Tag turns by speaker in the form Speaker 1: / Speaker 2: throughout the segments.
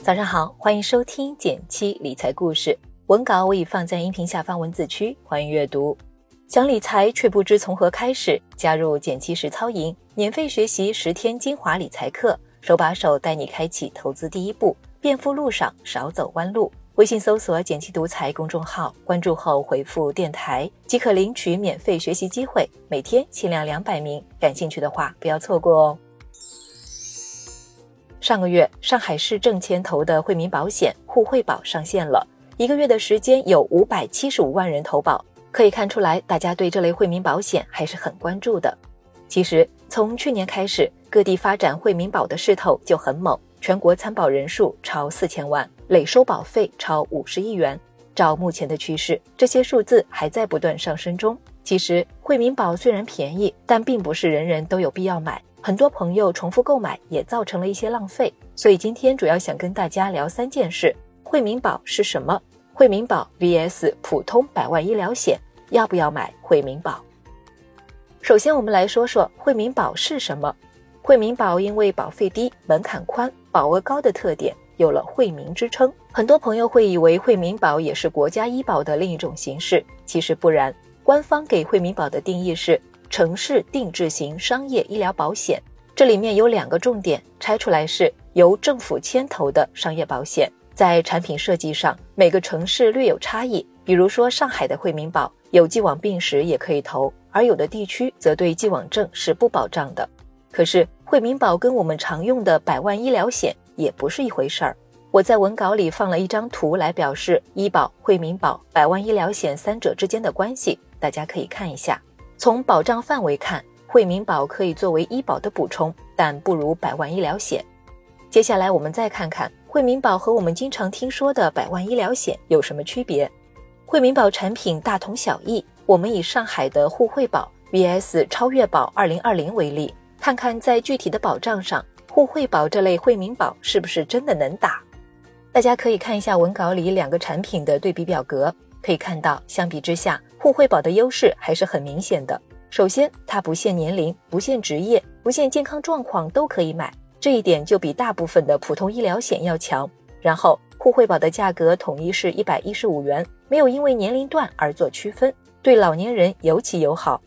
Speaker 1: 早上好，欢迎收听减七理财故事。文稿我已放在音频下方文字区，欢迎阅读。想理财却不知从何开始，加入减七实操营，免费学习十天精华理财课，手把手带你开启投资第一步，变富路上少走弯路。微信搜索“减七独裁公众号，关注后回复“电台”即可领取免费学习机会，每天限量两百名，感兴趣的话不要错过哦。上个月，上海市政牵头的惠民保险互惠保上线了，一个月的时间有五百七十五万人投保，可以看出来，大家对这类惠民保险还是很关注的。其实，从去年开始，各地发展惠民保的势头就很猛，全国参保人数超四千万，累收保费超五十亿元。照目前的趋势，这些数字还在不断上升中。其实，惠民保虽然便宜，但并不是人人都有必要买。很多朋友重复购买也造成了一些浪费，所以今天主要想跟大家聊三件事：惠民保是什么？惠民保 vs 普通百万医疗险，要不要买惠民保？首先，我们来说说惠民保是什么。惠民保因为保费低、门槛宽、保额高的特点，有了惠民之称。很多朋友会以为惠民保也是国家医保的另一种形式，其实不然。官方给惠民保的定义是。城市定制型商业医疗保险，这里面有两个重点，拆出来是由政府牵头的商业保险。在产品设计上，每个城市略有差异。比如说，上海的惠民保有既往病史也可以投，而有的地区则对既往症是不保障的。可是，惠民保跟我们常用的百万医疗险也不是一回事儿。我在文稿里放了一张图来表示医保、惠民保、百万医疗险三者之间的关系，大家可以看一下。从保障范围看，惠民保可以作为医保的补充，但不如百万医疗险。接下来我们再看看惠民保和我们经常听说的百万医疗险有什么区别。惠民保产品大同小异，我们以上海的互惠保 vs 超越保二零二零为例，看看在具体的保障上，互惠保这类惠民保是不是真的能打？大家可以看一下文稿里两个产品的对比表格，可以看到，相比之下。互惠保的优势还是很明显的。首先，它不限年龄、不限职业、不限健康状况都可以买，这一点就比大部分的普通医疗险要强。然后，互惠保的价格统一是一百一十五元，没有因为年龄段而做区分，对老年人尤其友好。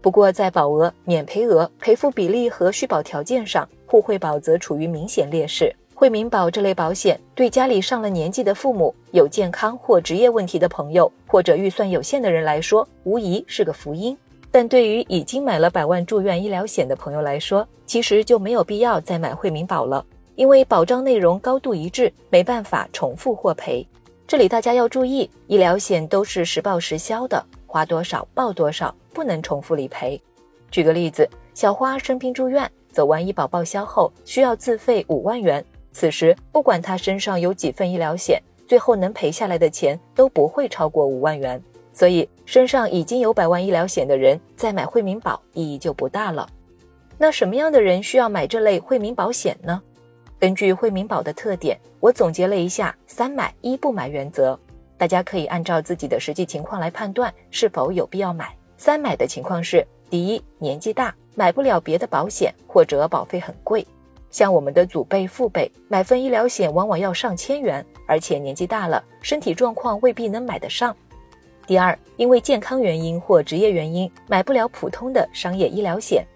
Speaker 1: 不过，在保额、免赔额、赔付比例和续保条件上，互惠保则处于明显劣势。惠民保这类保险，对家里上了年纪的父母、有健康或职业问题的朋友，或者预算有限的人来说，无疑是个福音。但对于已经买了百万住院医疗险的朋友来说，其实就没有必要再买惠民保了，因为保障内容高度一致，没办法重复获赔。这里大家要注意，医疗险都是实报实销的，花多少报多少，不能重复理赔。举个例子，小花生病住院，走完医保报销后，需要自费五万元。此时，不管他身上有几份医疗险，最后能赔下来的钱都不会超过五万元。所以，身上已经有百万医疗险的人再买惠民保意义就不大了。那什么样的人需要买这类惠民保险呢？根据惠民保的特点，我总结了一下“三买一不买”原则，大家可以按照自己的实际情况来判断是否有必要买。三买的情况是：第一，年纪大，买不了别的保险，或者保费很贵。像我们的祖辈、父辈买份医疗险往往要上千元，而且年纪大了，身体状况未必能买得上。第二，因为健康原因或职业原因买不了普通的商业医疗险。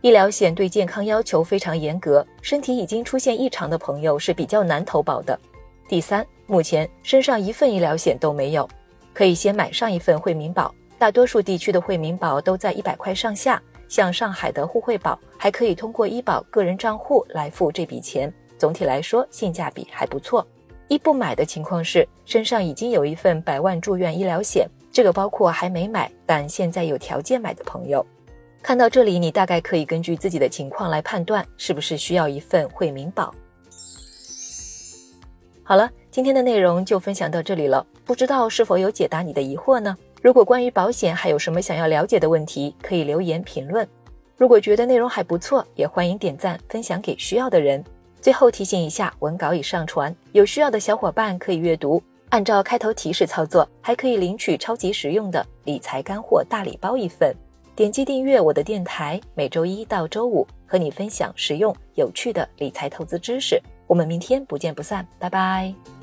Speaker 1: 医疗险对健康要求非常严格，身体已经出现异常的朋友是比较难投保的。第三，目前身上一份医疗险都没有，可以先买上一份惠民保，大多数地区的惠民保都在一百块上下。像上海的互惠保，还可以通过医保个人账户来付这笔钱。总体来说，性价比还不错。一不买的情况是，身上已经有一份百万住院医疗险，这个包括还没买但现在有条件买的朋友。看到这里，你大概可以根据自己的情况来判断，是不是需要一份惠民保。好了，今天的内容就分享到这里了，不知道是否有解答你的疑惑呢？如果关于保险还有什么想要了解的问题，可以留言评论。如果觉得内容还不错，也欢迎点赞分享给需要的人。最后提醒一下，文稿已上传，有需要的小伙伴可以阅读，按照开头提示操作，还可以领取超级实用的理财干货大礼包一份。点击订阅我的电台，每周一到周五和你分享实用有趣的理财投资知识。我们明天不见不散，拜拜。